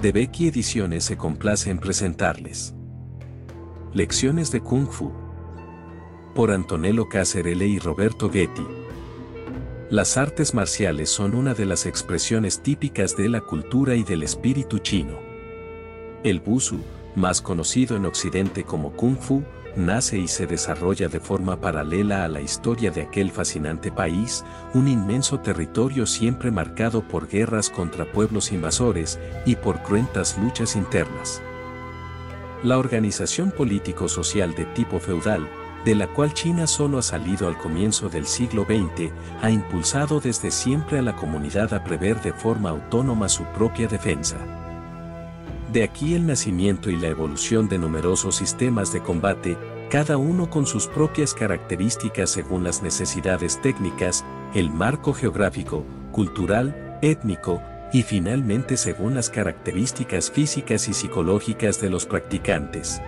de Becky Ediciones se complace en presentarles. Lecciones de Kung Fu. Por Antonello Cacerele y Roberto Getty. Las artes marciales son una de las expresiones típicas de la cultura y del espíritu chino. El Busu, más conocido en Occidente como Kung Fu, nace y se desarrolla de forma paralela a la historia de aquel fascinante país, un inmenso territorio siempre marcado por guerras contra pueblos invasores y por cruentas luchas internas. La organización político-social de tipo feudal, de la cual China solo ha salido al comienzo del siglo XX, ha impulsado desde siempre a la comunidad a prever de forma autónoma su propia defensa. De aquí el nacimiento y la evolución de numerosos sistemas de combate, cada uno con sus propias características según las necesidades técnicas, el marco geográfico, cultural, étnico, y finalmente según las características físicas y psicológicas de los practicantes.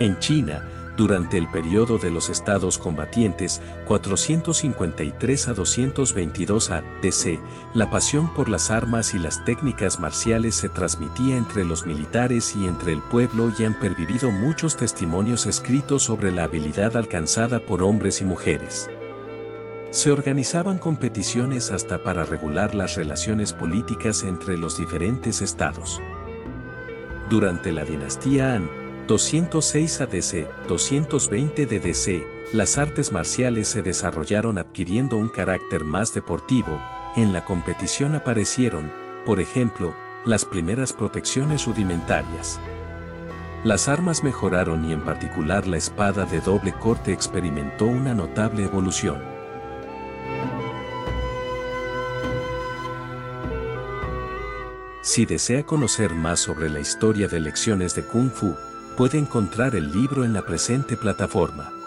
En China, durante el periodo de los estados combatientes 453 a 222 A.D.C., la pasión por las armas y las técnicas marciales se transmitía entre los militares y entre el pueblo y han pervivido muchos testimonios escritos sobre la habilidad alcanzada por hombres y mujeres. Se organizaban competiciones hasta para regular las relaciones políticas entre los diferentes estados. Durante la dinastía Han, 206 ADC, 220 DDC, las artes marciales se desarrollaron adquiriendo un carácter más deportivo, en la competición aparecieron, por ejemplo, las primeras protecciones rudimentarias. Las armas mejoraron y en particular la espada de doble corte experimentó una notable evolución. Si desea conocer más sobre la historia de lecciones de Kung Fu, puede encontrar el libro en la presente plataforma.